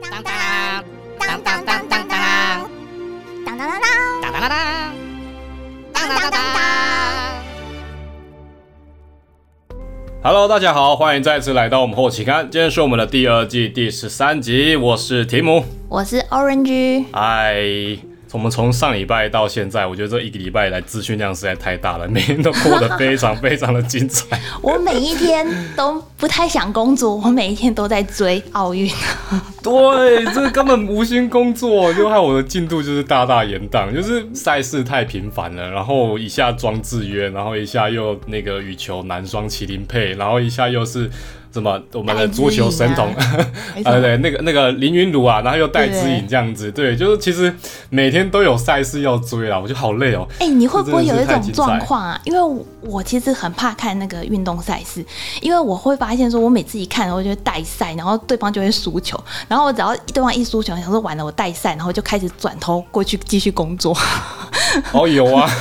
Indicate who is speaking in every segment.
Speaker 1: 当当当当当当当当当当当当当当当当当当当。Hello，大家好，欢迎再次来到我们后期刊，今天是我们的第二季第十三集，我是提姆，
Speaker 2: 我是 Orange。
Speaker 1: 嗨。我们从上礼拜到现在，我觉得这一个礼拜来资讯量实在太大了，每天都过得非常非常的精彩。
Speaker 2: 我每一天都不太想工作，我每一天都在追奥运。
Speaker 1: 对，这根本无心工作，就害我的进度就是大大延宕，就是赛事太频繁了，然后一下庄智渊，然后一下又那个羽球男双麒麟配，然后一下又是。什么？我们的足球神童，呃，对，那个那个林云儒啊，然后又戴之颖这样子，对，就是其实每天都有赛事要追啊，我觉得好累哦。
Speaker 2: 哎，你会不会有一种状况啊？因为我其实很怕看那个运动赛事，因为我会发现说，我每次一看，我就会带赛，然后对方就会输球，然后我只要对方一输球，想说完了，我带赛，然后就开始转头过去继续工作。
Speaker 1: 哦，有啊。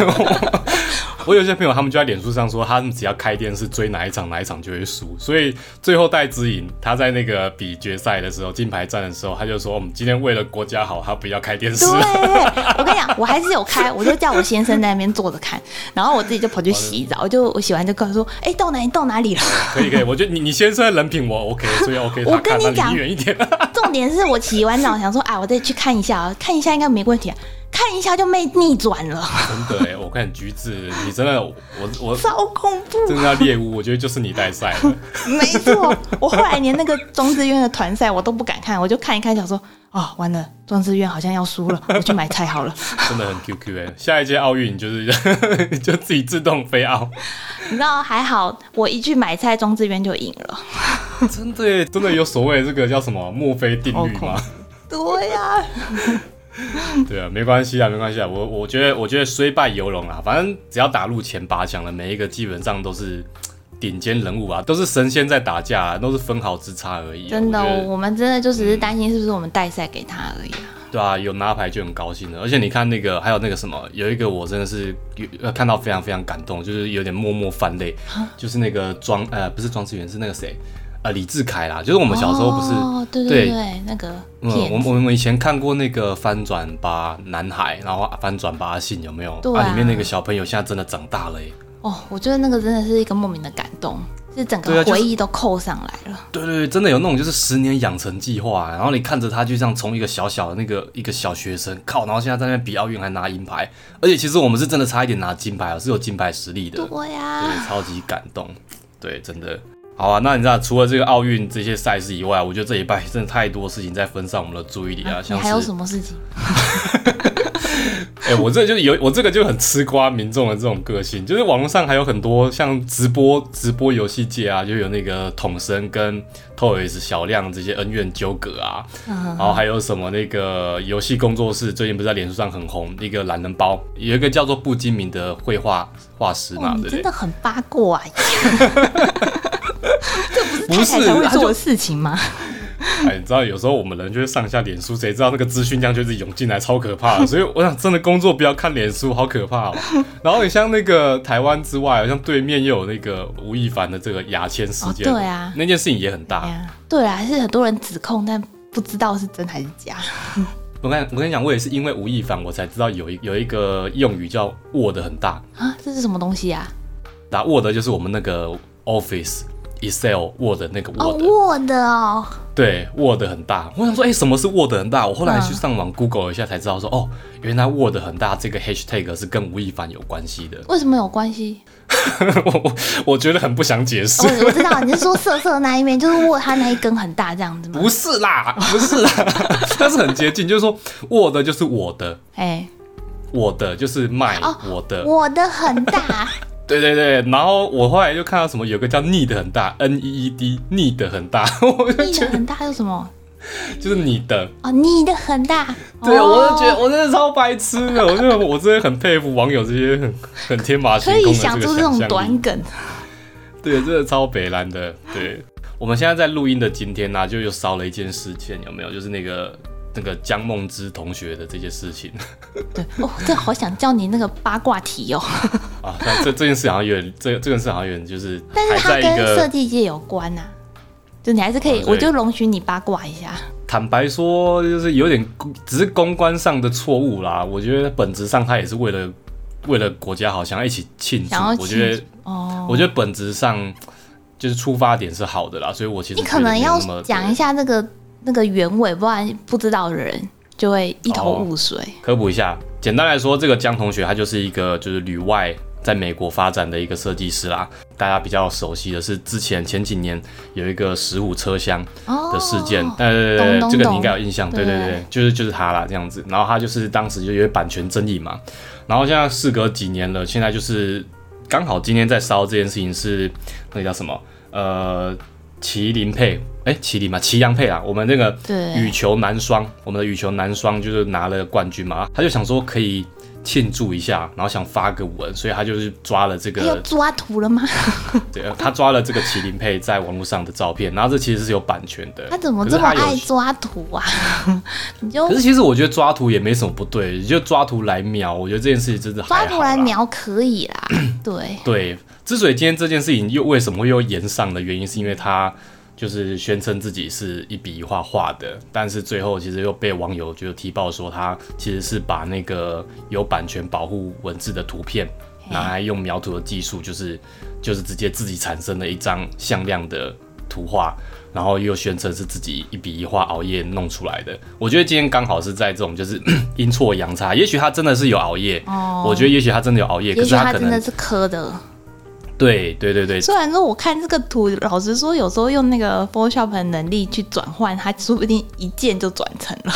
Speaker 1: 我有些朋友，他们就在脸书上说，他们只要开电视追哪一场，哪一场就会输。所以最后戴资颖他在那个比决赛的时候，金牌战的时候，他就说：“我们今天为了国家好，他不要开电视。”
Speaker 2: 对，我跟你讲，我还是有开，我就叫我先生在那边坐着看，然后我自己就跑去洗澡。我就我洗完就告诉说：“哎，到哪里到哪里了？”
Speaker 1: 可以可以，我觉得你你先生的人品我 OK，所以 OK。
Speaker 2: 我跟你讲，
Speaker 1: 离远一点。
Speaker 2: 重点是我洗完澡想说：“啊，我再去看一下啊，看一下应该没问题。”看一下就没逆转了，
Speaker 1: 真的哎！我看橘子，你真的我我
Speaker 2: 超恐怖，
Speaker 1: 真的要猎物，我觉得就是你带赛了。
Speaker 2: 没错，我后来连那个中志院的团赛我都不敢看，我就看一看，想说啊，完了，庄志院好像要输了，我去买菜好了。
Speaker 1: 真的很 Q Q 哎！下一届奥运就是 就自己自动飞奥，
Speaker 2: 你知道还好，我一去买菜，庄志渊就赢了。
Speaker 1: 真的真的有所谓这个叫什么墨菲定律吗？
Speaker 2: 对呀。
Speaker 1: 对啊，没关系啊，没关系啊。我我觉得，我觉得虽败犹荣啊。反正只要打入前八强了每一个，基本上都是 顶尖人物啊，都是神仙在打架，都是分毫之差而已。
Speaker 2: 真的，我们真的就只是担心是不是我们带赛给他而已啊。
Speaker 1: 对啊，有拿牌就很高兴了。而且你看那个，还有那个什么，有一个我真的是看到非常非常感动，就是有点默默泛泪，就是那个庄呃，不是庄志源，是那个谁。呃，李志凯啦，就是我们小时候不是，哦
Speaker 2: 对对对，那个，
Speaker 1: 嗯，我我们以前看过那个翻转吧男孩，然后翻转吧阿信有没有？
Speaker 2: 对，
Speaker 1: 里面那个小朋友现在真的长大了耶。
Speaker 2: 哦，我觉得那个真的是一个莫名的感动，是整个回忆都扣上来了。
Speaker 1: 对对对，真的有那种就是十年养成计划，然后你看着他就像从一个小小的那个一个小学生，靠，然后现在在那边比奥运还拿银牌，而且其实我们是真的差一点拿金牌，是有金牌实力的。
Speaker 2: 对呀，
Speaker 1: 对，超级感动，对，真的。好啊，那你知道除了这个奥运这些赛事以外，我觉得这一拜真的太多事情在分散我们的注意力啊。像
Speaker 2: 还有什么事情？
Speaker 1: 哎，我这就有我这个就很吃瓜民众的这种个性，就是网络上还有很多像直播直播游戏界啊，就有那个统神跟 Toys 小亮这些恩怨纠葛啊。然后还有什么那个游戏工作室最近不是在脸书上很红，一个懒人包，有一个叫做不精明的绘画画师嘛，对不对？
Speaker 2: 真的很八卦。这不是太太才会做的事情吗？
Speaker 1: 哎，你知道有时候我们人就是上下脸书，谁知道那个资讯量就是涌进来，超可怕的。所以我想，真的工作不要看脸书，好可怕哦。然后你像那个台湾之外，好像对面又有那个吴亦凡的这个牙签事件，
Speaker 2: 对啊，
Speaker 1: 那件事情也很大。
Speaker 2: 对啊，还是很多人指控，但不知道是真还是假。
Speaker 1: 我跟我跟你讲，我也是因为吴亦凡，我才知道有一有一个用语叫 “Word” 很大
Speaker 2: 啊，这是什么东西啊？
Speaker 1: 那 Word 就是我们那个 Office。Excel Word 那个 Word
Speaker 2: Word 哦，
Speaker 1: 对，Word 很大。我想说，哎，什么是 Word 很大？我后来去上网 Google 一下才知道，说哦，原来 Word 很大这个 Hashtag 是跟吴亦凡有关系的。
Speaker 2: 为什么有关系？
Speaker 1: 我 我觉得很不想解释。
Speaker 2: 我知道你是说色色那一面，就是 Word 它那一根很大这样子吗？
Speaker 1: 不是啦，不是啦，但是很接近，就是说 Word 就是我的，哎，我的就是卖我的，
Speaker 2: 我的很大。
Speaker 1: 对对对，然后我后来就看到什么，有个叫 need 很大，N E E D need 很大，
Speaker 2: 我就觉得很大有什么？
Speaker 1: 就是你的
Speaker 2: 哦，你的很大。
Speaker 1: 对，我就觉得我真的超白痴的，我就我真的很佩服网友这些很很天马行空的
Speaker 2: 想出这种短梗。
Speaker 1: 对，真的超北蓝的。对，我们现在在录音的今天呢，就又烧了一件事件，有没有？就是那个。那个江梦之同学的这些事情，
Speaker 2: 对哦，这好想叫你那个八卦题哦。
Speaker 1: 啊，但这这件事好像有点，这这件事好像有点就是，
Speaker 2: 但是它跟设计界有关呐，就你还是可以，我就容许你八卦一下。
Speaker 1: 坦白说，就是有点只是公关上的错误啦。我觉得本质上他也是为了为了国家好，想要一起庆祝。我觉得哦，我觉得本质上就是出发点是好的啦。所以我其实
Speaker 2: 你可能要讲一下这个那个原委，不然不知道的人就会一头雾水。
Speaker 1: 科普一下，简单来说，这个江同学他就是一个就是旅外。在美国发展的一个设计师啦，大家比较熟悉的是之前前几年有一个十五车厢的事件，呃，这个你应该有印象，对对对，就是就是他啦这样子，然后他就是当时就有版权争议嘛，然后现在事隔几年了，现在就是刚好今天在烧这件事情是那个叫什么？呃麒麟配，哎麒麟嘛祁阳配啊，我们那个羽球男双，我们的羽球男双就是拿了冠军嘛，他就想说可以。庆祝一下，然后想发个文，所以他就是抓了这个。
Speaker 2: 要抓图了吗？
Speaker 1: 对，他抓了这个麒麟配在网络上的照片，然后这其实是有版权的。
Speaker 2: 他怎么这么爱抓图啊？
Speaker 1: 你就可是其实我觉得抓图也没什么不对，你就抓图来瞄，我觉得这件事情真的
Speaker 2: 抓图来瞄可以啦。对
Speaker 1: 对，之所以今天这件事情又为什么又延上的原因，是因为他。就是宣称自己是一笔一画画的，但是最后其实又被网友就踢爆说他其实是把那个有版权保护文字的图片拿来用描图的技术，就是就是直接自己产生了一张向量的图画，然后又宣称是自己一笔一画熬夜弄出来的。我觉得今天刚好是在这种就是 阴错阳差，也许他真的是有熬夜，我觉得也许他真的有熬夜，可是他
Speaker 2: 真的是磕的。
Speaker 1: 对对对对，
Speaker 2: 虽然说我看这个图，老实说，有时候用那个 Photoshop 的能力去转换，它说不定一键就转成了。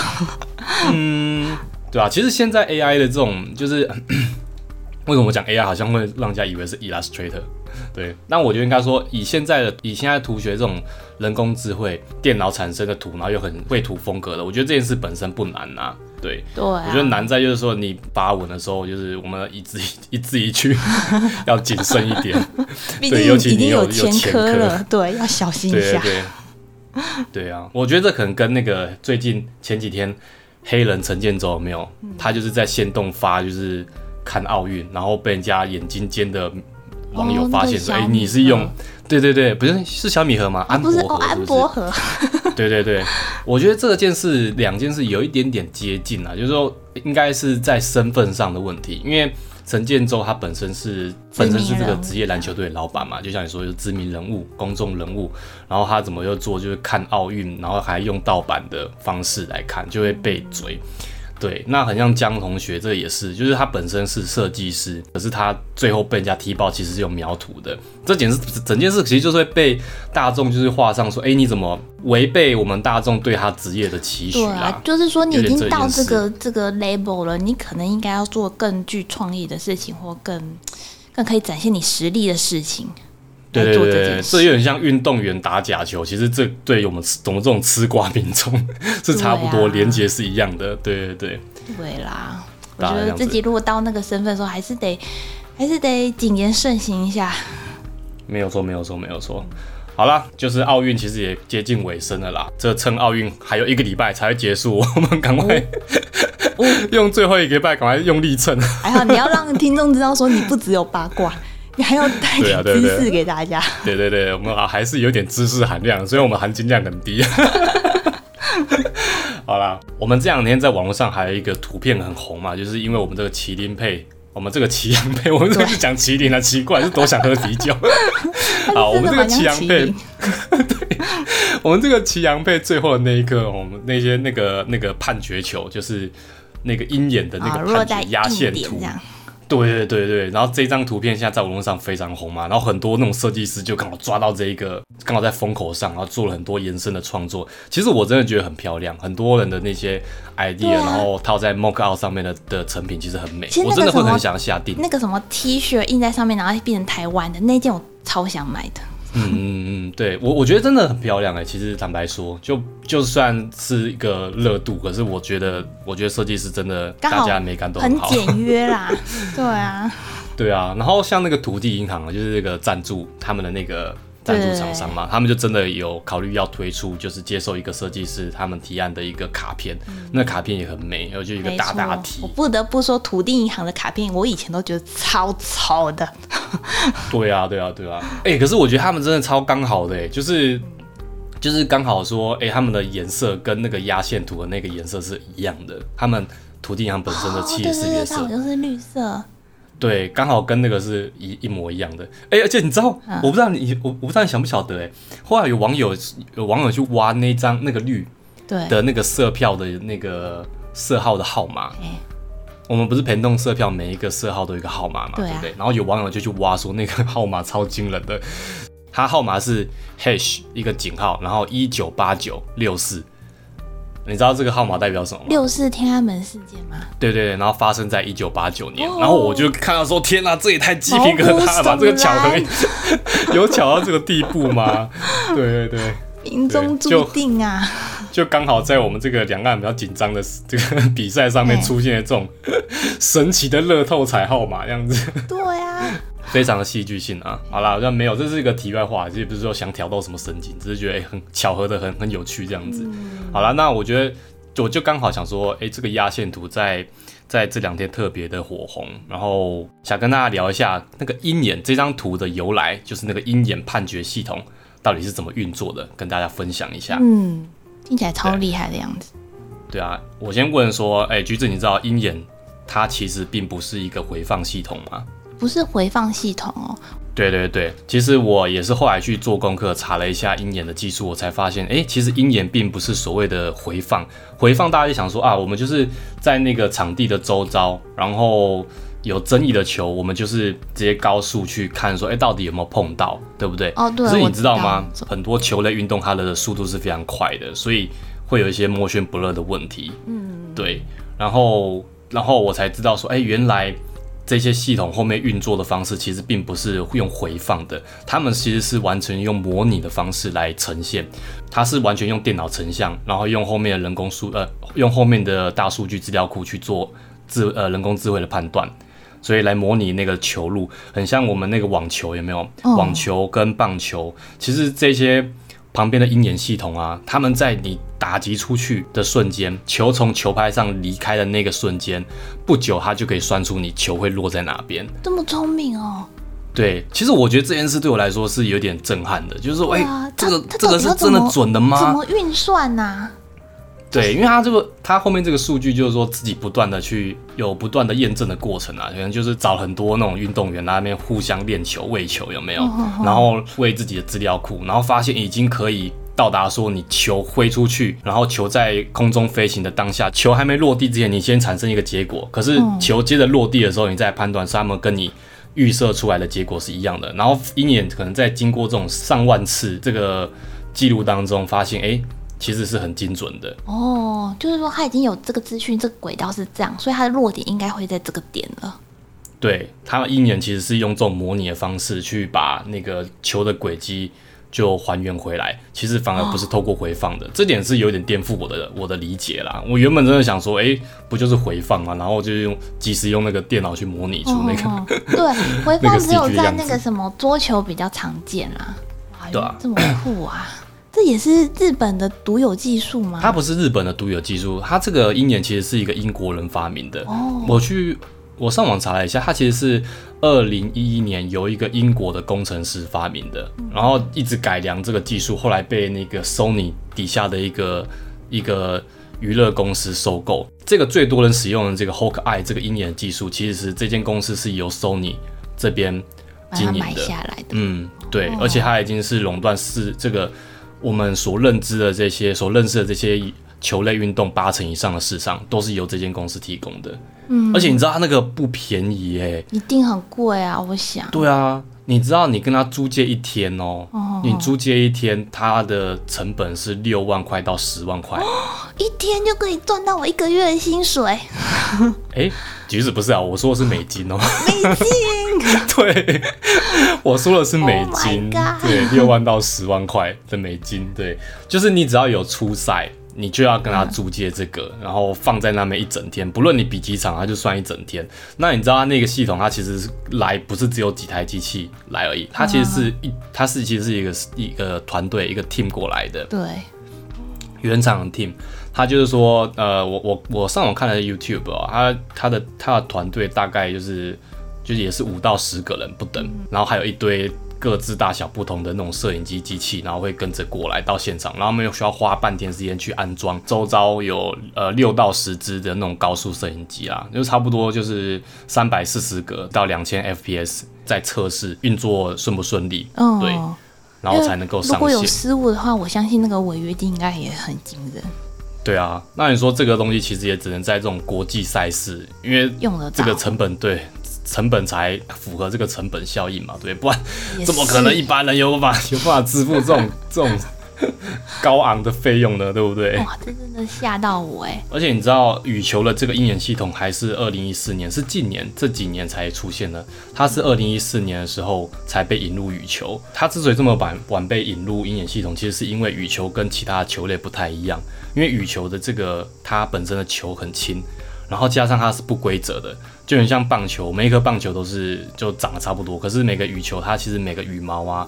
Speaker 1: 嗯，对啊，其实现在 AI 的这种，就是 为什么讲 AI 好像会让人家以为是 Illustrator？对，那我觉得应该说，以现在的以现在图学这种人工智慧电脑产生的图，然后又很绘图风格的，我觉得这件事本身不难呐。对，
Speaker 2: 对，我
Speaker 1: 觉得难在就是说你发文的时候，就是我们一字 一字一句要谨慎一点。
Speaker 2: 对，
Speaker 1: 尤其你
Speaker 2: 有
Speaker 1: 前
Speaker 2: 科了，对，要小心一下。
Speaker 1: 对对 对啊，我觉得这可能跟那个最近前几天黑人陈建州有没有？他就是在线动发，就是看奥运，然后被人家眼睛尖的网友发现说：“哎，你是用。”对对对，不是是小米盒吗？安博
Speaker 2: 盒，安博盒。
Speaker 1: 对对对，我觉得这件事两件事有一点点接近啊，就是说应该是在身份上的问题，因为陈建州他本身是本身是这个职业篮球队老板嘛，就像你说，是知名人物、公众人物，然后他怎么又做就是看奥运，然后还用盗版的方式来看，就会被追。对，那很像江同学，这也是，就是他本身是设计师，可是他最后被人家踢爆，其实是有描图的。这简直整件事，其实就是会被大众就是画上说，哎，你怎么违背我们大众对他职业的期许
Speaker 2: 啊？就是说你已经到这个这个 label 了，你可能应该要做更具创意的事情，或更更可以展现你实力的事情。
Speaker 1: 对对对，这有点像运动员打假球，其实这对我们我们这种吃瓜民众 是差不多，连接是一样的。对对对，
Speaker 2: 对啦，我觉得自己如果到那个身份的时候，还是得还是得谨言慎行一下。
Speaker 1: 没有错，没有错，没有错。好啦，就是奥运其实也接近尾声了啦，这趁奥运还有一个礼拜才会结束，我们赶快 用最后一个礼拜赶快用力蹭。
Speaker 2: 还好你要让听众知道说你不只有八卦。你还要带点知识给大家？
Speaker 1: 对对对，我们还是有点知识含量，所以我们含金量很低。好啦，我们这两天在网络上还有一个图片很红嘛，就是因为我们这个麒麟配，我们这个祁阳配，我们这是讲麒麟啊，奇怪，是多想喝啤酒。好，我们这个祁阳配，对，我们这个祁阳配最后的那一刻，我们那些那个那个判决球，就是那个鹰眼的那个判决压线图。对对对对，然后这张图片现在在网络上非常红嘛，然后很多那种设计师就刚好抓到这一个，刚好在风口上，然后做了很多延伸的创作。其实我真的觉得很漂亮，很多人的那些 idea，然后套在 mock out 上面的的成品其实很美，我真的会很想下定。
Speaker 2: 那个什么 T 恤印在上面，然后变成台湾的那件，我超想买的。
Speaker 1: 嗯嗯嗯，对我我觉得真的很漂亮哎。其实坦白说，就就算是一个热度，可是我觉得，我觉得设计师真的大家美感都
Speaker 2: 很
Speaker 1: 好，
Speaker 2: 简约啦。对啊，
Speaker 1: 对啊。然后像那个土地银行啊，就是那个赞助他们的那个。赞助厂商嘛，他们就真的有考虑要推出，就是接受一个设计师他们提案的一个卡片，那卡片也很美，然后就一个大大题。
Speaker 2: 我不得不说，土地银行的卡片，我以前都觉得超丑的。
Speaker 1: 对啊，对啊，对啊。哎，可是我觉得他们真的超刚好的，就是就是刚好说，哎，他们的颜色跟那个压线图的那个颜色是一样的，他们土地银行本身的企业识别色
Speaker 2: 就是绿色。
Speaker 1: 对，刚好跟那个是一一模一样的。哎，而且你知道，我不知道你我我不知道你晓不晓得，哎，后来有网友有网友去挖那张那个绿
Speaker 2: 对
Speaker 1: 的那个色票的那个色号的号码。我们不是陪动色票，每一个色号都有一个号码嘛，对不对？然后有网友就去挖说那个号码超惊人的，他号码是 hash 一个井号，然后一九八九六四。你知道这个号码代表什么吗？
Speaker 2: 六四天安门事件吗？
Speaker 1: 对对对，然后发生在一九八九年，然后我就看到说，天哪，这也太鸡皮疙瘩了吧！这个巧合有巧到这个地步吗？对对对，
Speaker 2: 命中注定啊！
Speaker 1: 就刚好在我们这个两岸比较紧张的这个比赛上面出现了这种 神奇的乐透彩号码，这样子。
Speaker 2: 对啊。
Speaker 1: 非常的戏剧性啊！好啦，好像没有，这是一个题外话，其实不是说想挑逗什么神经，只是觉得哎，很巧合的，很很有趣这样子。好啦，那我觉得我就刚好想说，哎，这个压线图在在这两天特别的火红，然后想跟大家聊一下那个鹰眼这张图的由来，就是那个鹰眼判决系统到底是怎么运作的，跟大家分享一下。
Speaker 2: 嗯，听起来超厉害的样子。
Speaker 1: 对啊，我先问说，哎，橘子，你知道鹰眼它其实并不是一个回放系统吗？
Speaker 2: 不是回放系统哦。
Speaker 1: 对对对，其实我也是后来去做功课，查了一下鹰眼的技术，我才发现，哎，其实鹰眼并不是所谓的回放。回放大家就想说啊，我们就是在那个场地的周遭，然后有争议的球，我们就是直接高速去看，说，哎，到底有没有碰到，对不对？
Speaker 2: 哦，对。
Speaker 1: 所以你
Speaker 2: 知
Speaker 1: 道吗？很多球类运动它的速度是非常快的，所以会有一些摸宣不热的问题。嗯，对。然后，然后我才知道说，哎，原来。这些系统后面运作的方式其实并不是用回放的，他们其实是完全用模拟的方式来呈现，它是完全用电脑成像，然后用后面的人工数呃，用后面的大数据资料库去做智呃人工智慧的判断，所以来模拟那个球路，很像我们那个网球有没有？网球跟棒球，其实这些。旁边的鹰眼系统啊，他们在你打击出去的瞬间，球从球拍上离开的那个瞬间，不久它就可以算出你球会落在哪边。
Speaker 2: 这么聪明哦！
Speaker 1: 对，其实我觉得这件事对我来说是有点震撼的，就是说，哎，这个这个是真的准的吗？
Speaker 2: 怎么运算呢？
Speaker 1: 对，因为他这个，他后面这个数据就是说自己不断的去有不断的验证的过程啊，可能就是找很多那种运动员那边互相练球、喂球有没有，然后喂自己的资料库，然后发现已经可以到达说你球挥出去，然后球在空中飞行的当下，球还没落地之前，你先产生一个结果，可是球接着落地的时候，你再判断是他们跟你预设出来的结果是一样的，然后鹰眼可能在经过这种上万次这个记录当中发现，哎。其实是很精准的
Speaker 2: 哦，就是说他已经有这个资讯，这个轨道是这样，所以它的落点应该会在这个点了。
Speaker 1: 对，它鹰眼其实是用这种模拟的方式去把那个球的轨迹就还原回来，其实反而不是透过回放的，这点是有点颠覆我的我的理解啦。我原本真的想说，哎，不就是回放嘛？然后就用即时用那个电脑去模拟出那个，
Speaker 2: 对，回放只有在那个什么桌球比较常见啦。对啊，这么酷啊！这也是日本的独有技术吗？
Speaker 1: 它不是日本的独有技术，它这个鹰眼其实是一个英国人发明的。哦，我去我上网查了一下，它其实是二零一一年由一个英国的工程师发明的，然后一直改良这个技术，后来被那个 Sony 底下的一个一个娱乐公司收购。这个最多人使用的这个 Hawk Eye 这个鹰眼技术，其实是这间公司是由 Sony 这边经营的。
Speaker 2: 下来的。
Speaker 1: 嗯，对，而且它已经是垄断是这个。我们所认知的这些、所认识的这些球类运动，八成以上的市场都是由这间公司提供的。嗯，而且你知道它那个不便宜哎，
Speaker 2: 一定很贵啊！我想。
Speaker 1: 对啊，你知道你跟他租借一天哦，你租借一天，他的成本是六万块到十万块，
Speaker 2: 一天就可以赚到我一个月的薪水。
Speaker 1: 哎，橘子不是啊，我说的是美金哦，
Speaker 2: 美金。
Speaker 1: 对，我说的是美金，对，六万到十万块的美金，对，就是你只要有出赛，你就要跟他租借这个，然后放在那边一整天，不论你比几场，他就算一整天。那你知道他那个系统，它其实是来不是只有几台机器来而已，它其实是一，它是其实是一个一个团队一个 team 过来的，
Speaker 2: 对，
Speaker 1: 原厂 team，他就是说，呃，我我我上网看了 YouTube 哦，他他的他的团队大概就是。就是也是五到十个人不等，然后还有一堆各自大小不同的那种摄影机机器，然后会跟着过来到现场，然后他们又需要花半天时间去安装。周遭有呃六到十支的那种高速摄影机啊，就差不多就是三百四十格到两千 FPS 在测试运作顺不顺利，对，然后才能够上线。如
Speaker 2: 果有失误的话，我相信那个违约金应该也很惊人。
Speaker 1: 对啊，那你说这个东西其实也只能在这种国际赛事，因为
Speaker 2: 用了
Speaker 1: 这个成本对。成本才符合这个成本效应嘛，对，不然怎么可能一般人有办法 有办法支付这种 这种高昂的费用呢？对不对？
Speaker 2: 哇，这真的吓到我哎！
Speaker 1: 而且你知道羽球的这个鹰眼系统还是二零一四年，是近年这几年才出现的。它是二零一四年的时候才被引入羽球。它之所以这么晚晚被引入鹰眼系统，其实是因为羽球跟其他球类不太一样，因为羽球的这个它本身的球很轻，然后加上它是不规则的。就很像棒球，每一颗棒球都是就长得差不多，可是每个羽球它其实每个羽毛啊，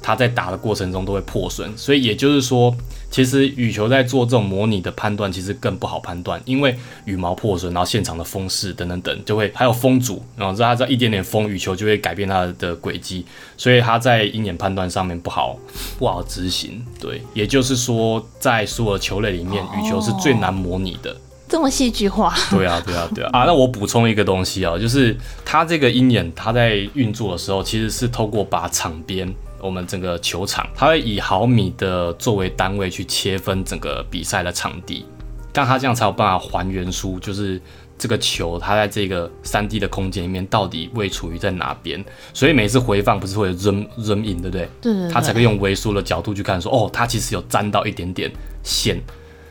Speaker 1: 它在打的过程中都会破损，所以也就是说，其实羽球在做这种模拟的判断，其实更不好判断，因为羽毛破损，然后现场的风势等等等，就会还有风阻，然后它在一点点风，羽球就会改变它的轨迹，所以它在鹰眼判断上面不好不好执行。对，也就是说，在所有球类里面，羽球是最难模拟的。
Speaker 2: 这么戏剧化？
Speaker 1: 对啊，对啊，对啊！啊，那我补充一个东西啊，就是它这个鹰眼，它在运作的时候，其实是透过把场边我们整个球场，它会以毫米的作为单位去切分整个比赛的场地，但它这样才有办法还原出，就是这个球它在这个三 D 的空间里面到底位处于在哪边。所以每次回放不是会有 zoom zoom in，对不对？
Speaker 2: 对对。
Speaker 1: 它才可以用微缩的角度去看，说哦，它其实有沾到一点点线。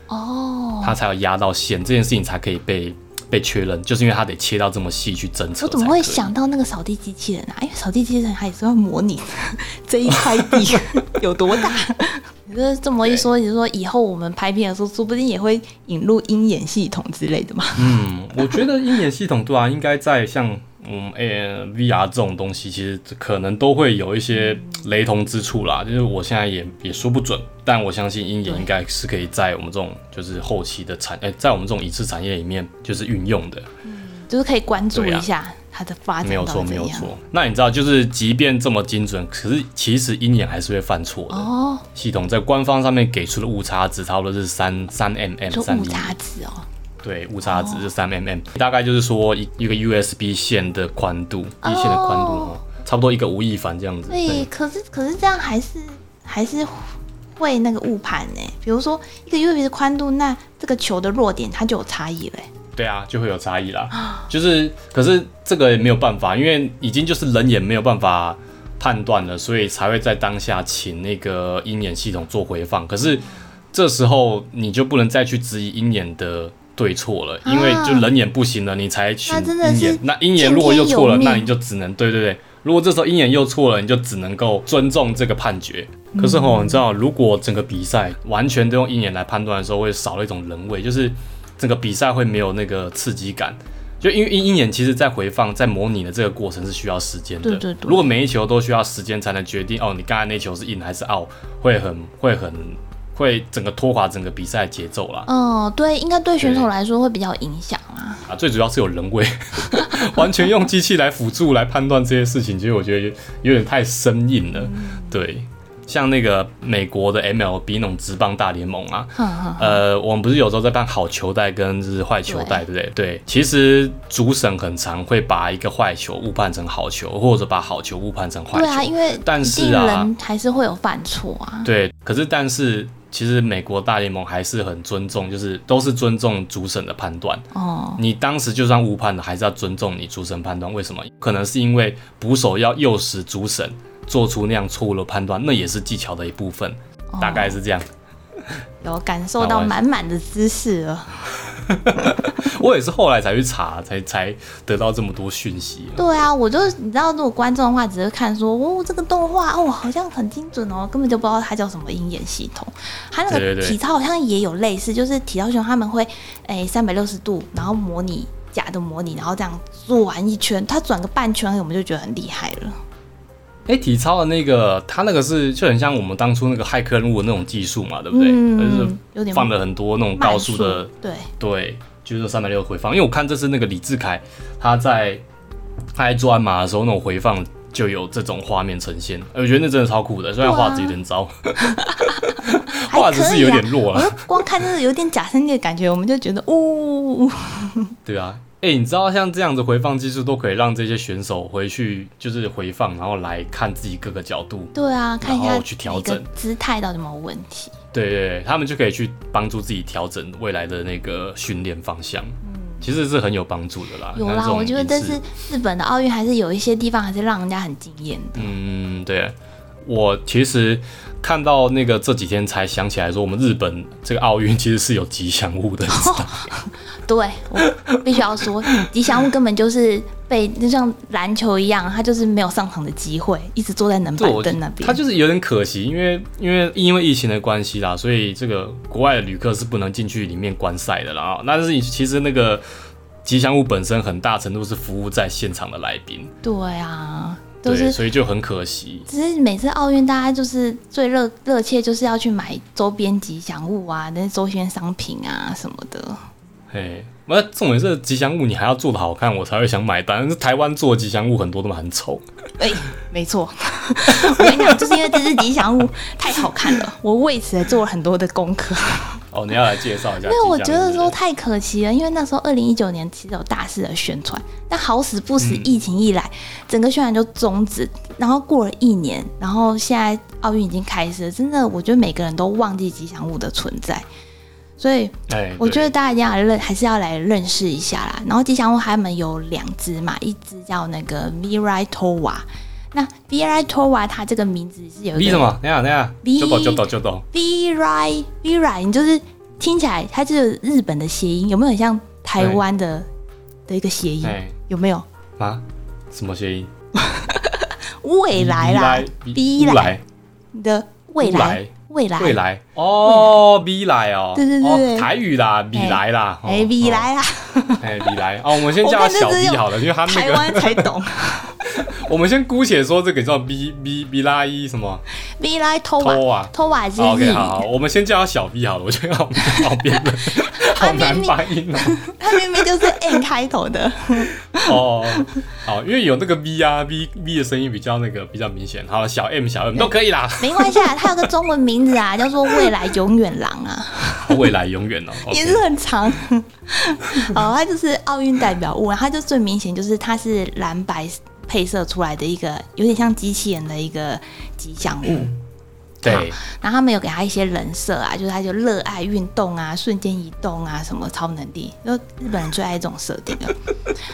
Speaker 2: 哦，
Speaker 1: 它才有压到线，这件事情才可以被被确认，就是因为它得切到这么细去侦测。
Speaker 2: 我怎么会想到那个扫地机器人啊？因为扫地机器人它也是要模拟这一块地 有多大。你说这么一说，你说以后我们拍片的时候，说不定也会引入鹰眼系统之类的嘛？
Speaker 1: 嗯，我觉得鹰眼系统对啊，应该在像。嗯，诶，VR 这种东西其实可能都会有一些雷同之处啦，就是我现在也也说不准，但我相信鹰眼应该是可以在我们这种就是后期的产，诶，在我们这种影视产业里面就是运用的，
Speaker 2: 嗯，就是可以关注一下它的发展。
Speaker 1: 没有错，没有错。那你知道，就是即便这么精准，可是其实鹰眼还是会犯错的。哦，系统在官方上面给出的误差值差不多是三三 mm，
Speaker 2: 三误差值哦。
Speaker 1: 对，误差值是三 mm，大概就是说一一个 USB 线的宽度，一线的宽度哦，差不多一个吴亦凡这样子。
Speaker 2: 对，可是可是这样还是还是会那个误判呢。比如说一个 USB 的宽度，那这个球的弱点它就有差异嘞。
Speaker 1: 对啊，就会有差异啦。就是，可是这个也没有办法，因为已经就是人眼没有办法判断了，所以才会在当下请那个鹰眼系统做回放。可是这时候你就不能再去质疑鹰眼的。对错了，因为就人眼不行了，你才选鹰眼。那鹰眼如果又错了，那你就只能对对对。如果这时候鹰眼又错了，你就只能够尊重这个判决。可是吼，你知道，如果整个比赛完全都用鹰眼来判断的时候，会少了一种人味，就是整个比赛会没有那个刺激感。就因为鹰鹰眼其实在回放、在模拟的这个过程是需要时间的。
Speaker 2: 对对对。
Speaker 1: 如果每一球都需要时间才能决定哦，你刚才那球是 in 还是 out，会很会很。会整个拖垮整个比赛节奏啦。
Speaker 2: 哦，对，应该对选手来说会比较影响啦。
Speaker 1: 啊，最主要是有人为，完全用机器来辅助来判断这些事情，其实我觉得有点太生硬了。对。像那个美国的 MLB 那种职棒大联盟啊，呃，我们不是有时候在办好球带跟就是坏球带，对不对？对，其实主审很常会把一个坏球误判成好球，或者把好球误判成坏球。对
Speaker 2: 啊，因为
Speaker 1: 但是啊，
Speaker 2: 还是会有犯错啊。
Speaker 1: 对，可是但是其实美国大联盟还是很尊重，就是都是尊重主审的判断。哦，你当时就算误判了，还是要尊重你主审判断。为什么？可能是因为捕手要诱使主审。做出那样错误的判断，那也是技巧的一部分，大概是这样。
Speaker 2: 有感受到满满的知识了。
Speaker 1: 我也是后来才去查，才才得到这么多讯息。
Speaker 2: 对啊，我就你知道，如果观众的话，只是看说，哦，这个动画哦，好像很精准哦，根本就不知道它叫什么鹰眼系统。它那个体操好像也有类似，就是体操熊他们会哎三百六十度，然后模拟假的模拟，然后这样做完一圈，它转个半圈，我们就觉得很厉害了。
Speaker 1: 哎，体操的那个，它那个是就很像我们当初那个骇客任务的那种技术嘛，对不对？嗯就是放了很多那种高速的，
Speaker 2: 对
Speaker 1: 对，就是三百六回放。因为我看这次那个李志凯他在他在做鞍马的时候那种回放，就有这种画面呈现，我觉得那真的超酷的，虽然画质有点糟，画质是有点弱了。
Speaker 2: 光看就是有点假声的感觉，我们就觉得呜。
Speaker 1: 对啊，哎，你知道像这样子回放技术都可以让这些选手回去就是回放，然后来看自己各个角度。
Speaker 2: 对啊，看一下
Speaker 1: 去调整
Speaker 2: 姿态到底有没有问题。
Speaker 1: 对对，他们就可以去帮助自己调整未来的那个训练方向。其实是很有帮助的啦。
Speaker 2: 有啦，我觉得但是日本的奥运还是有一些地方还是让人家很惊艳的。
Speaker 1: 嗯，对。我其实看到那个这几天才想起来说，我们日本这个奥运其实是有吉祥物的。
Speaker 2: 对，我必须要说，吉祥物根本就是被就像篮球一样，他就是没有上场的机会，一直坐在冷板凳那边。
Speaker 1: 他就是有点可惜，因为因为因为疫情的关系啦，所以这个国外的旅客是不能进去里面观赛的啦。但是其实那个吉祥物本身很大程度是服务在现场的来宾。
Speaker 2: 对啊。
Speaker 1: 对，所以就很可惜。
Speaker 2: 只是每次奥运，大家就是最热热切，就是要去买周边吉祥物啊，那些周边商品啊什么的。
Speaker 1: 嘿，那重点是吉祥物，你还要做的好看，我才会想买单。是台湾做的吉祥物很多都蛮丑。
Speaker 2: 哎，没错，我跟你讲，就是因为这只吉祥物太好看了，我为此做了很多的功课。
Speaker 1: 哦，你要来介绍一下？因
Speaker 2: 为我觉得说太可惜了，因为那时候二零一九年其实有大肆的宣传，但好死不死疫情一来，整个宣传就终止。然后过了一年，然后现在奥运已经开始了，真的，我觉得每个人都忘记吉祥物的存在。所以，我觉得大家一定要认，还是要来认识一下啦。然后吉祥物他们有两只嘛，一只叫那个 Mirai Towa。那 Mirai Towa 它这个名字是有
Speaker 1: V 什么？等下等下，V 就懂就懂就懂。
Speaker 2: Mirai Mirai，你就是听起来它就是日本的谐音，有没有很像台湾的的一个谐音？有没有
Speaker 1: 啊？什么谐音？
Speaker 2: 未来啦，V 来你的未来。未来，
Speaker 1: 未来。哦未来。哦，
Speaker 2: 对对对，
Speaker 1: 台语啦米来啦，
Speaker 2: 哎米来啦，
Speaker 1: 哎李来哦，我们先叫他小 B 好了，因为他那个
Speaker 2: 台湾才懂。
Speaker 1: 我们先姑且说这个叫 B B B 拉伊什么
Speaker 2: ？V 拉托瓦托瓦基。
Speaker 1: OK，好，我们先叫他小 B 好了，我觉得好好变 的。好难发音哦，
Speaker 2: 他明明就是 N 开头的。
Speaker 1: 哦，好，因为有那个 V 啊，V V 的声音比较那个比较明显。好，小 M 小 M 都可以啦，
Speaker 2: 没关系啊。他有个中文名字啊，叫做未来永远狼啊。
Speaker 1: 未来永远哦，
Speaker 2: 也是很长。哦，他就是奥运代表物，它就最明显就是它是蓝白配色出来的一个有点像机器人的一个吉祥物。
Speaker 1: 对，
Speaker 2: 然后他们有给他一些人设啊，就是他就热爱运动啊，瞬间移动啊，什么超能力，就日本人最爱这种设定了。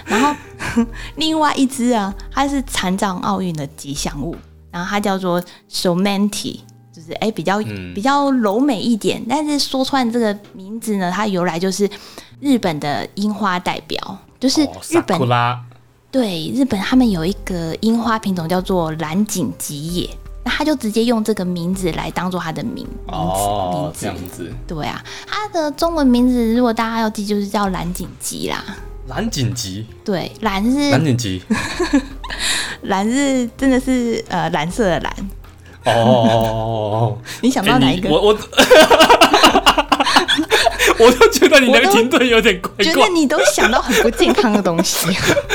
Speaker 2: 然后 另外一只啊，它是残障奥运的吉祥物，然后它叫做 s o m a n t i 就是哎比较比较柔美一点。但是说穿这个名字呢，它由来就是日本的樱花代表，就是日本对日本他们有一个樱花品种叫做蓝景吉野。那他就直接用这个名字来当做他的名名字，
Speaker 1: 这样子。
Speaker 2: 对啊，他的中文名字如果大家要记，就是叫蓝锦吉啦。
Speaker 1: 蓝锦吉，
Speaker 2: 对，蓝是
Speaker 1: 蓝锦吉，
Speaker 2: 蓝是真的是呃蓝色的蓝。
Speaker 1: 哦，
Speaker 2: 你想到哪一个？
Speaker 1: 我我。我都觉得你那个停顿有点怪怪，
Speaker 2: 觉得你都想到很不健康的东西。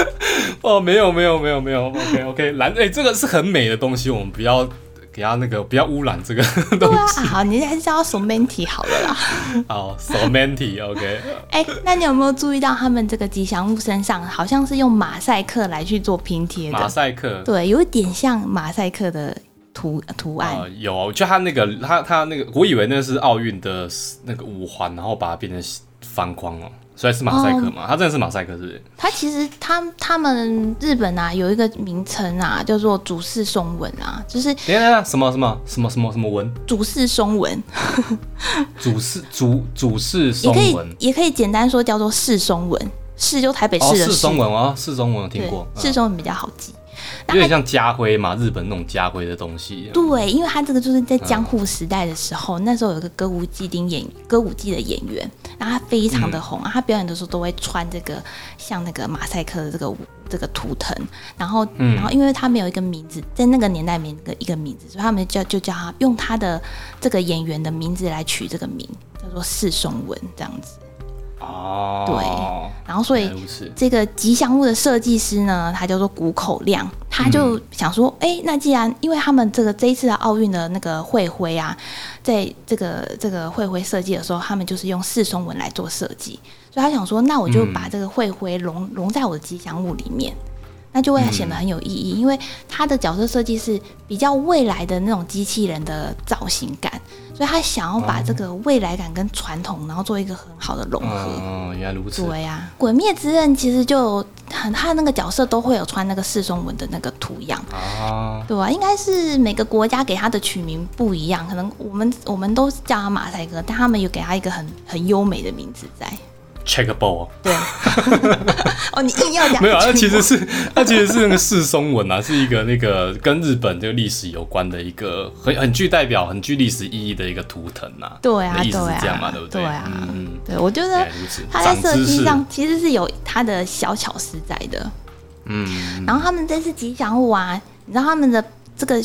Speaker 1: 哦，没有没有没有没有，OK OK，蓝哎，这个是很美的东西，我们不要给他那个不要污染这个东西。
Speaker 2: 好，你还是叫他 s o m a n t i 好了啦。
Speaker 1: 好 s o m a n t i OK。
Speaker 2: 哎，那你有没有注意到他们这个吉祥物身上好像是用马赛克来去做拼贴的？
Speaker 1: 马赛克，
Speaker 2: 对，有一点像马赛克的。图图案
Speaker 1: 有，就他那个，他他那个，我以为那是奥运的那个五环，然后把它变成方框哦，所以是马赛克嘛？它真的是马赛克，是不是？
Speaker 2: 它其实他他们日本啊有一个名称啊，叫做主式松纹啊，就是
Speaker 1: 等等等，什么什么什么什么什么纹？
Speaker 2: 主式松纹，
Speaker 1: 主式主主式松纹，
Speaker 2: 也可以简单说叫做市松纹，市就台北市的市
Speaker 1: 松纹啊，市松纹听过，
Speaker 2: 市松文比较好记。
Speaker 1: 有点像家徽嘛，日本那种家徽的东西。
Speaker 2: 对，因为他这个就是在江户时代的时候，那时候有个歌舞伎町演歌舞伎的演员，然后他非常的红，他表演的时候都会穿这个像那个马赛克的这个这个图腾，然后然后因为他没有一个名字，在那个年代没一个一个名字，所以他们叫就叫他用他的这个演员的名字来取这个名，叫做四松文这样子。
Speaker 1: 哦，
Speaker 2: 对，然后所以这个吉祥物的设计师呢，他叫做谷口亮。他就想说，哎，那既然因为他们这个这一次的奥运的那个会徽啊，在这个这个会徽设计的时候，他们就是用四松纹来做设计，所以他想说，那我就把这个会徽融融在我的吉祥物里面。那就会显得很有意义，因为他的角色设计是比较未来的那种机器人的造型感，所以他想要把这个未来感跟传统，然后做一个很好的融合。
Speaker 1: 哦，原来如此。
Speaker 2: 对呀，《鬼灭之刃》其实就很，他那个角色都会有穿那个四松纹的那个图样啊。对啊，应该是每个国家给他的取名不一样，可能我们我们都叫他马赛克，但他们有给他一个很很优美的名字在。
Speaker 1: Checkable，
Speaker 2: 对，哦，你硬要讲
Speaker 1: 没有啊？那其实是，那其实是那个四松文啊，是一个那个跟日本这个历史有关的一个很很具代表、很具历史意义的一个图腾呐。
Speaker 2: 对啊，
Speaker 1: 意思是这样嘛？对不对？
Speaker 2: 对啊，嗯，对，我觉得他在设计上其实是有他的小巧思在的。嗯，然后他们这次吉祥物啊，你知道他们的这个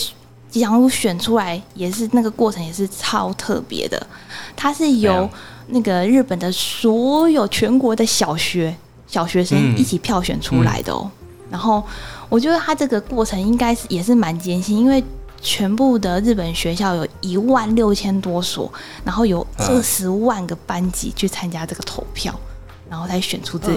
Speaker 2: 吉祥物选出来也是那个过程也是超特别的，它是由。那个日本的所有全国的小学小学生一起票选出来的哦，然后我觉得它这个过程应该是也是蛮艰辛，因为全部的日本学校有一万六千多所，然后有二十万个班级去参加这个投票，然后才选出这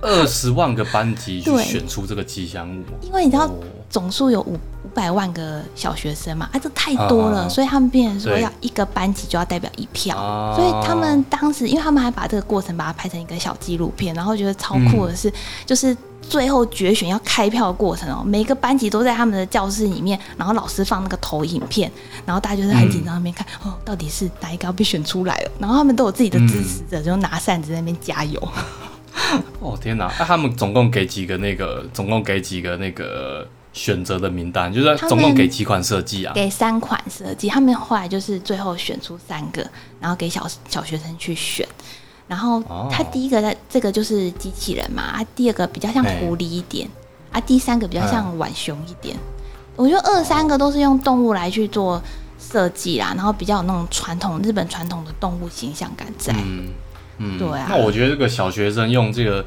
Speaker 1: 二十万个班级去选出这个吉祥物，
Speaker 2: 因为你知道总数有五。百万个小学生嘛，啊，这太多了，所以他们变成说要一个班级就要代表一票，所以他们当时，因为他们还把这个过程把它拍成一个小纪录片，然后觉得超酷的是，就是最后决选要开票的过程哦，每个班级都在他们的教室里面，然后老师放那个投影片，然后大家就是很紧张那边看，哦，到底是哪一个要被选出来了，然后他们都有自己的支持者，就拿扇子在那边加油。
Speaker 1: 哦天哪，那他们总共给几个那个，总共给几个那个？选择的名单就是总共给几款设计啊？
Speaker 2: 给三款设计，他们后来就是最后选出三个，然后给小小学生去选。然后他第一个的这个就是机器人嘛，啊，第二个比较像狐狸一点，啊，第三个比较像浣熊一点。我觉得二三个都是用动物来去做设计啦，然后比较有那种传统日本传统的动物形象感在。嗯嗯，对啊。
Speaker 1: 那我觉得这个小学生用这个。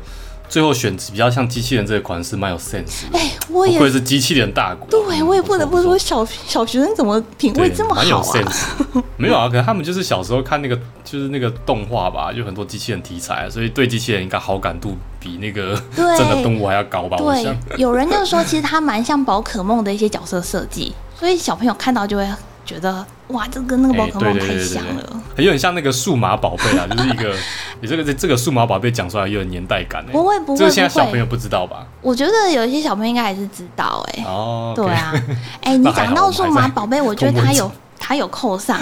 Speaker 1: 最后选比较像机器人这个款式蛮有 sense，
Speaker 2: 哎，我也
Speaker 1: 不愧是机器人大国。
Speaker 2: 对，我也不得不说小小学生怎么品味这么好啊？
Speaker 1: 蛮有 sense，没有啊，可能他们就是小时候看那个就是那个动画吧，就很多机器人题材，所以对机器人应该好感度比那个真的动物还要高吧？
Speaker 2: 对，有人就说其实它蛮像宝可梦的一些角色设计，所以小朋友看到就会。觉得哇，这跟那个宝可梦太像了，
Speaker 1: 很有点像那个数码宝贝啊，就是一个你这个这这个数码宝贝讲出来有点年代感
Speaker 2: 不会不会，
Speaker 1: 这现在小朋友不知道吧？
Speaker 2: 我觉得有一些小朋友应该还是知道哎。哦，对啊，哎，你 讲到数码宝贝，我觉得它有。他有扣上，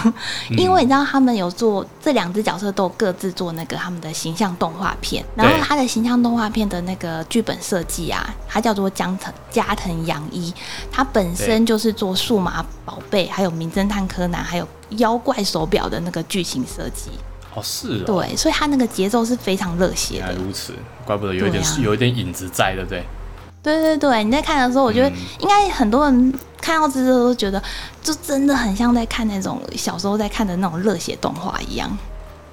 Speaker 2: 因为你知道他们有做这两只角色都各自做那个他们的形象动画片，然后他的形象动画片的那个剧本设计啊，他叫做江藤加藤洋一，他本身就是做数码宝贝，还有名侦探柯南，还有妖怪手表的那个剧情设计。
Speaker 1: 哦，是，
Speaker 2: 对，所以他那个节奏是非常热血的。
Speaker 1: 如此，怪不得有一点有一点影子在，对不对？
Speaker 2: 对对对，你在看的时候，我觉得应该很多人看到这个都觉得，就真的很像在看那种小时候在看的那种热血动画一样。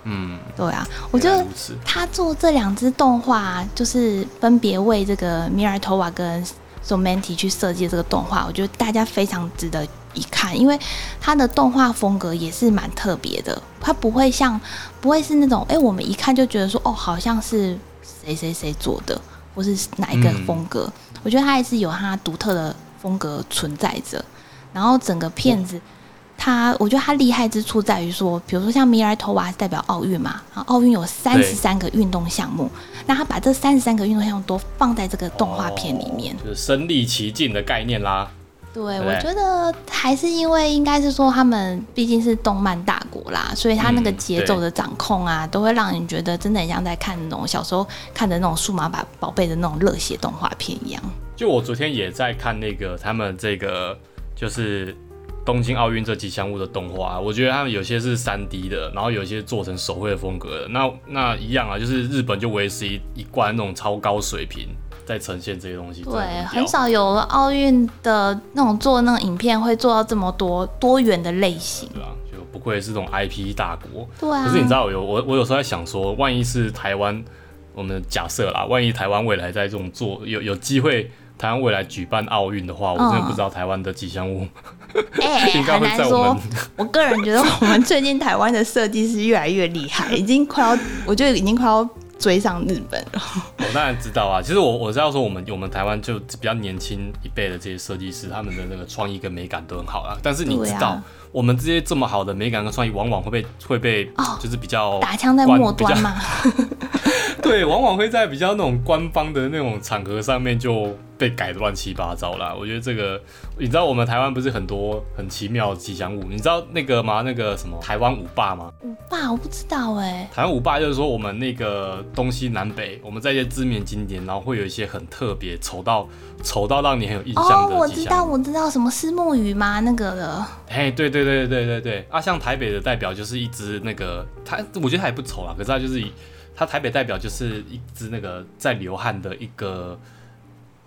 Speaker 2: 嗯，对啊，我觉得他做这两支动画，就是分别为这个米尔托瓦跟 s o m a n t i 去设计这个动画，我觉得大家非常值得一看，因为他的动画风格也是蛮特别的，他不会像不会是那种哎，我们一看就觉得说哦，好像是谁谁谁做的。或是哪一个风格？我觉得他还是有他独特的风格存在着。然后整个片子，他我觉得他厉害之处在于说，比如说像米尔托娃代表奥运嘛，然后奥运有三十三个运动项目，那他把这三十三个运动项目都放在这个动画片里面，
Speaker 1: 就是身临其境的概念啦。
Speaker 2: 对，我觉得还是因为应该是说他们毕竟是动漫大国啦，所以他那个节奏的掌控啊，都会让人觉得真的很像在看那种小时候看的那种数码宝宝贝的那种热血动画片一样。
Speaker 1: 就我昨天也在看那个他们这个就是东京奥运这吉祥物的动画，我觉得他们有些是三 D 的，然后有些做成手绘的风格的。那那一样啊，就是日本就维持一一贯那种超高水平。在呈现这些东西，
Speaker 2: 对，很少有奥运的那种做那种影片会做到这么多多元的类型，
Speaker 1: 对啊，就不愧是这种 IP 大国，
Speaker 2: 对啊。
Speaker 1: 可是你知道有我我有时候在想说，万一是台湾，我们假设啦，万一台湾未来在这种做有有机会台湾未来举办奥运的话，我真的不知道台湾的吉祥物。
Speaker 2: 哎，很难说。我个人觉得，我们最近台湾的设计师越来越厉害，已经快要，我觉得已经快要追上日本。
Speaker 1: 我 当然知道啊，其实我我知道说，我们我们台湾就比较年轻一辈的这些设计师，他们的那个创意跟美感都很好啊。但是你知道，我们这些这么好的美感跟创意，往往会被会被就是比较
Speaker 2: 打枪在末端嘛。
Speaker 1: 对，往往会在比较那种官方的那种场合上面就被改的乱七八糟啦。我觉得这个，你知道我们台湾不是很多很奇妙的吉祥物？你知道那个吗？那个什么台湾五霸吗？
Speaker 2: 五霸我不知道哎。
Speaker 1: 台湾五霸就是说我们那个东西南北，我们在一些知名景点，然后会有一些很特别、丑到丑到让你很有印象的。
Speaker 2: 哦，我知道，我知道什么丝木鱼吗？那个的。
Speaker 1: 哎，对对对对对对啊！像台北的代表就是一只那个，它我觉得它也不丑啊，可是它就是以。它台北代表就是一只那个在流汗的一个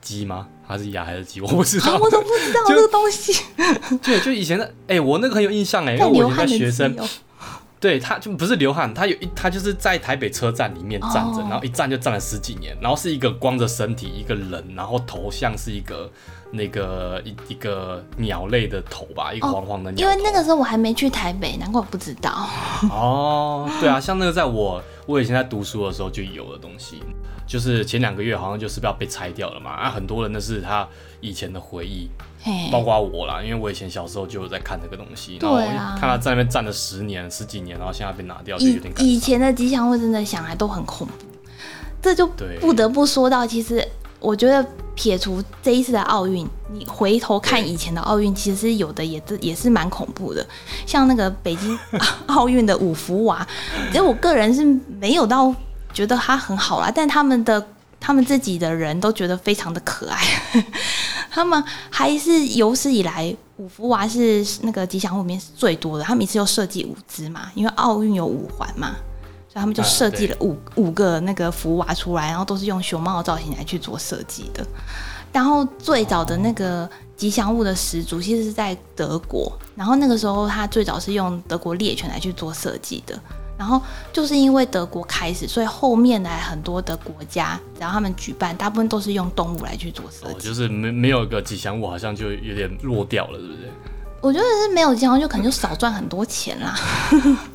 Speaker 1: 鸡吗？还是鸭还是鸡？我不知道，
Speaker 2: 我都不知道 这个东西。
Speaker 1: 对，就以前的，哎，我那个很有印象哎，因为我以前学生，对，他就不是流汗，他有一，他就是在台北车站里面站着，然后一站就站了十几年，然后是一个光着身体一个人，然后头像是一个那个一一个鸟类的头吧，一个黄黄的鸟。
Speaker 2: 因为那个时候我还没去台北，难怪我不知道。
Speaker 1: 哦，对啊，像那个在我。我以前在读书的时候就有的东西，就是前两个月好像就是要被拆掉了嘛。啊，很多人那是他以前的回忆，包括我啦，因为我以前小时候就有在看这个东西，然后看他在那边站了十年、十几年，然后现在被拿掉，就有点。
Speaker 2: 以前的吉祥物真的想来都很恐怖，这就不得不说到，其实我觉得撇除这一次的奥运，你回头看以前的奥运，其实有的也是也是蛮恐怖的，像那个北京 奥运的五福娃，其实我个人是没有到觉得他很好啦，但他们的他们自己的人都觉得非常的可爱，他们还是有史以来五福娃是那个吉祥物里面是最多的，他们一次又设计五只嘛，因为奥运有五环嘛。所以他们就设计了五五个那个福娃出来，然后都是用熊猫的造型来去做设计的。然后最早的那个吉祥物的始祖其实是在德国，然后那个时候他最早是用德国猎犬来去做设计的。然后就是因为德国开始，所以后面来很多的国家，然后他们举办大部分都是用动物来去做设计，
Speaker 1: 就是没没有一个吉祥物，好像就有点弱掉了，对不对？
Speaker 2: 我觉得是没有吉祥物，就可能就少赚很多钱啦。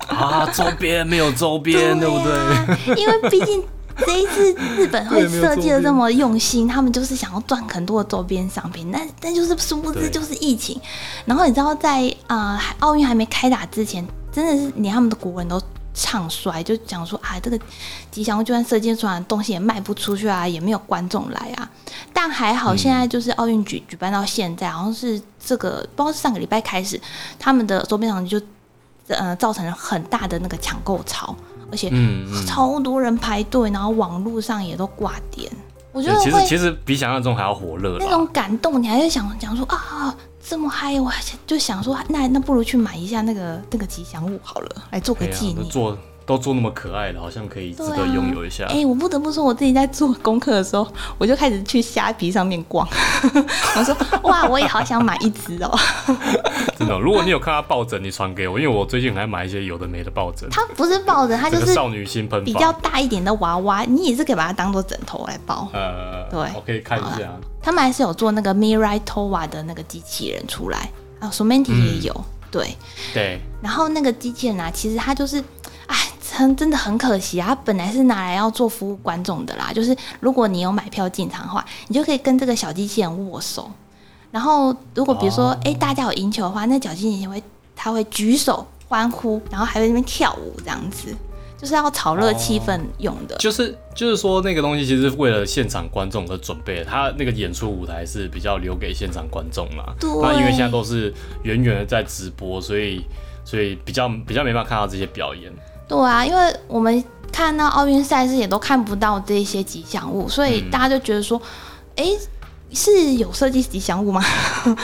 Speaker 1: 啊，周边没有周边，对不对？
Speaker 2: 因为毕竟这一次日本会设计的这么用心，他们就是想要赚很多的周边商品。但但就是殊不知就是疫情。然后你知道，在啊奥运还没开打之前，真的是连他们的国人都。唱衰就讲说啊，这个吉祥物就算设计出来东西也卖不出去啊，也没有观众来啊。但还好，现在就是奥运举举办到现在，好像是这个不知道是上个礼拜开始，他们的周边商品就呃造成了很大的那个抢购潮，而且超多人排队，然后网络上也都挂点。我觉得
Speaker 1: 其实其实比想象中还要火热，
Speaker 2: 那种感动，你还是想讲说啊。这么嗨，我就想说，那那不如去买一下那个那个吉祥物好了，来做个纪念。
Speaker 1: 做都做那么可爱了，好像可以值得拥有一下。
Speaker 2: 哎，我不得不说，我自己在做功课的时候，我就开始去虾皮上面逛。我说，哇，我也好想买一只哦。
Speaker 1: 真的，如果你有看到抱枕，你传给我，因为我最近还买一些有的没的抱枕。
Speaker 2: 它不是抱枕，它就是
Speaker 1: 少女心喷
Speaker 2: 比较大一点的娃娃，你也是可以把它当做枕头来抱。
Speaker 1: 呃，对，我可以看一下。
Speaker 2: 他们还是有做那个 Mirai Towa 的那个机器人出来啊 s o m a n t i 也有，对
Speaker 1: 对。
Speaker 2: 然后那个机器人啊，其实它就是，哎，真真的很可惜啊，它本来是拿来要做服务观众的啦，就是如果你有买票进场的话，你就可以跟这个小机器人握手。然后，如果比如说，哎，大家有赢球的话，那小机器人会，他会举手欢呼，然后还在那边跳舞，这样子，就是要炒热气氛用的。
Speaker 1: 就是就是说，那个东西其实为了现场观众而准备，他那个演出舞台是比较留给现场观众嘛。
Speaker 2: 对。
Speaker 1: 那因为现在都是远远的在直播，所以所以比较比较没办法看到这些表演。
Speaker 2: 对啊，因为我们看到奥运赛事也都看不到这些吉祥物，所以大家就觉得说，哎。是有设计吉祥物吗？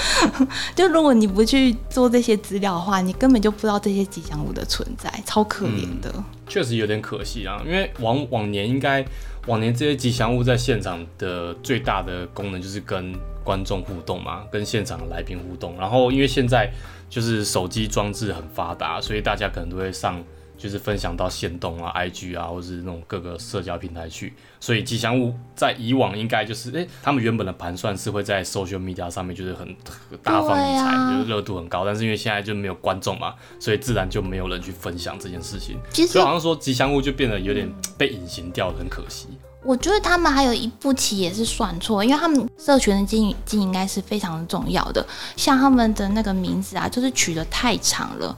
Speaker 2: 就如果你不去做这些资料的话，你根本就不知道这些吉祥物的存在，超可怜的。
Speaker 1: 确实有点可惜啊，因为往往年应该往年这些吉祥物在现场的最大的功能就是跟观众互动嘛，跟现场的来宾互动。然后因为现在就是手机装置很发达，所以大家可能都会上就是分享到线动啊、IG 啊，或是那种各个社交平台去。所以吉祥物在以往应该就是，哎，他们原本的盘算是会在 social media 上面就是很大放异彩，就是热度很高。但是因为现在就没有观众嘛，所以自然就没有人去分享这件事情。所以好像说吉祥物就变得有点被隐形掉，很可惜。
Speaker 2: 我觉得他们还有一步棋也是算错，因为他们社群的经营经营应该是非常重要的。像他们的那个名字啊，就是取得太长了。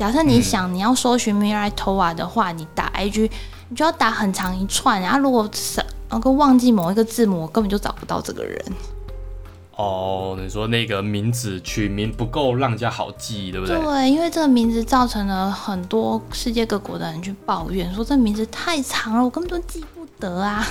Speaker 2: 假设你想你要搜寻 Mirai Toa 的话，你打 IG，你就要打很长一串。然后如果是那个忘记某一个字母，我根本就找不到这个人。
Speaker 1: 哦，你说那个名字取名不够让人家好记，对不对？
Speaker 2: 对，因为这个名字造成了很多世界各国的人去抱怨，说这名字太长了，我根本都记不得啊。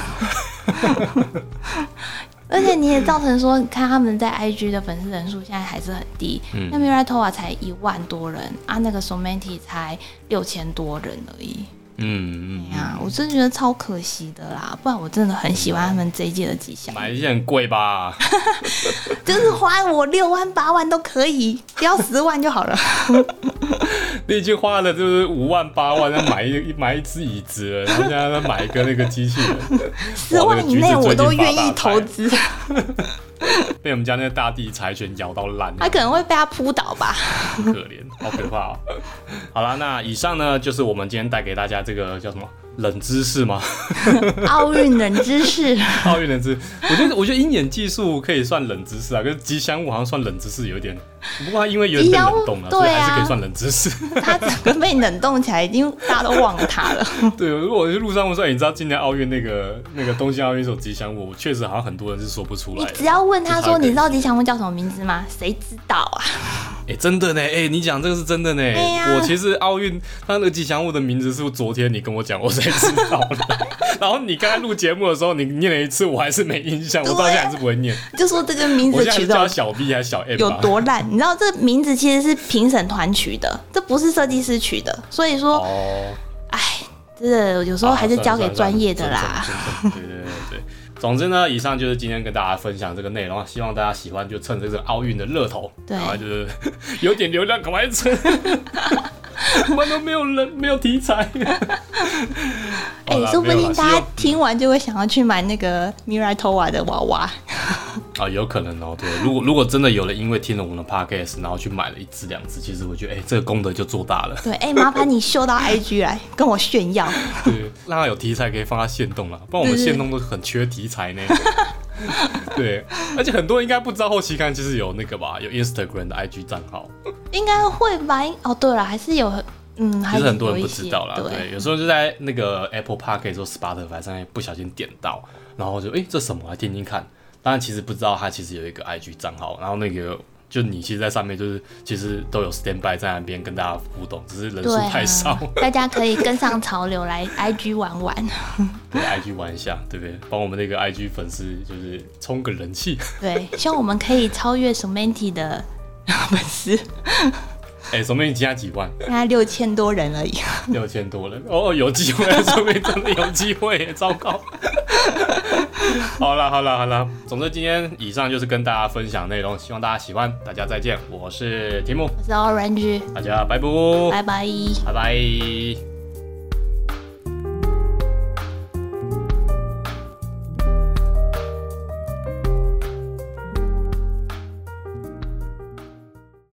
Speaker 2: 而且你也造成说，你看他们在 IG 的粉丝人数现在还是很低，那 Mirai Toa 才一万多人啊，那个 Somenti 才六千多人而已。嗯嗯呀，我真的觉得超可惜的啦，不然我真的很喜欢他们这一届的吉祥。
Speaker 1: 买一件很贵吧？
Speaker 2: 就是花我六万八万都可以，只要十万就好了。
Speaker 1: 你已经花了就是五万八万，再买一买一只椅子了，然后现在再买一个那个机器人，
Speaker 2: 十万以内我都愿意投资。
Speaker 1: 被我们家那个大地柴犬咬到烂，
Speaker 2: 他可能会被它扑倒吧？
Speaker 1: 可怜，好可怕哦！好了，那以上呢就是我们今天带给大家这个叫什么？冷知识吗？
Speaker 2: 奥运冷知识。
Speaker 1: 奥运冷知，我觉得我觉得鹰眼技术可以算冷知识啊，可是吉祥物好像算冷知识有点。不过它因为有点冷冻了，所以还是可以算冷知识。
Speaker 2: 它整个被冷冻起来，已经大家都忘了它了。
Speaker 1: 对，如果我去路上问说，你知道今年奥运那个那个东京奥运是吉祥物？我确实好像很多人是说不出来。
Speaker 2: 你只要问他说，你知道吉祥物叫什么名字吗？谁知道啊？
Speaker 1: 哎，真的呢！哎，你讲这个是真的呢。我其实奥运它那个吉祥物的名字是昨天你跟我讲，我才知道的。然后你刚才录节目的时候，你念了一次，我还是没印象，我到现在还是不会念。
Speaker 2: 就说这个名字取
Speaker 1: 叫小 B 还是小 M？
Speaker 2: 有多烂？你知道这名字其实是评审团取的，这不是设计师取的。所以说，哎，真的有时候还是交给专业的啦。
Speaker 1: 对对对对。总之呢，以上就是今天跟大家分享这个内容，希望大家喜欢，就趁这个奥运的热头，然后就是 有点流量，赶快蹭。我们都没有人，没有题材。
Speaker 2: 哎，说不定大家听完就会想要去买那个 Mirai Toa 的娃娃。
Speaker 1: 啊，有可能哦。对，如果如果真的有人因为听了我们的 podcast，然后去买了一只两只，其实我觉得，哎，这个功德就做大了。
Speaker 2: 对，哎，麻烦你秀到 IG 来跟我炫耀。
Speaker 1: 对，让他有题材可以放他线动了，不然我们线动都很缺题材呢。对，而且很多人应该不知道后期看其实有那个吧，有 Instagram 的 IG 账号。
Speaker 2: 应该会吧？哦，对了，还是有，嗯，
Speaker 1: 还是很多人不知道啦。对，有时候就在那个 Apple Park 可以说 Spotify 上面不小心点到，然后就哎，这什么？来听听看。当然，其实不知道他其实有一个 IG 账号，然后那个就你其实，在上面就是其实都有 Standby 在那边跟大家互动，只是人数太少。
Speaker 2: 大家可以跟上潮流来 IG 玩玩，
Speaker 1: 对 IG 玩一下，对不对？帮我们那个 IG 粉丝就是充个人气。
Speaker 2: 对，希望我们可以超越 Samantha 的 粉丝。
Speaker 1: 哎，说明你加几万？
Speaker 2: 现在六千多人而已。
Speaker 1: 六千多人哦，有机会，说明真的有机会。糟糕。好了好了好了，总之今天以上就是跟大家分享内容，希望大家喜欢。大家再见，我是提姆，
Speaker 2: 我是 Orange，
Speaker 1: 大家拜拜，
Speaker 2: 拜拜，
Speaker 1: 拜拜。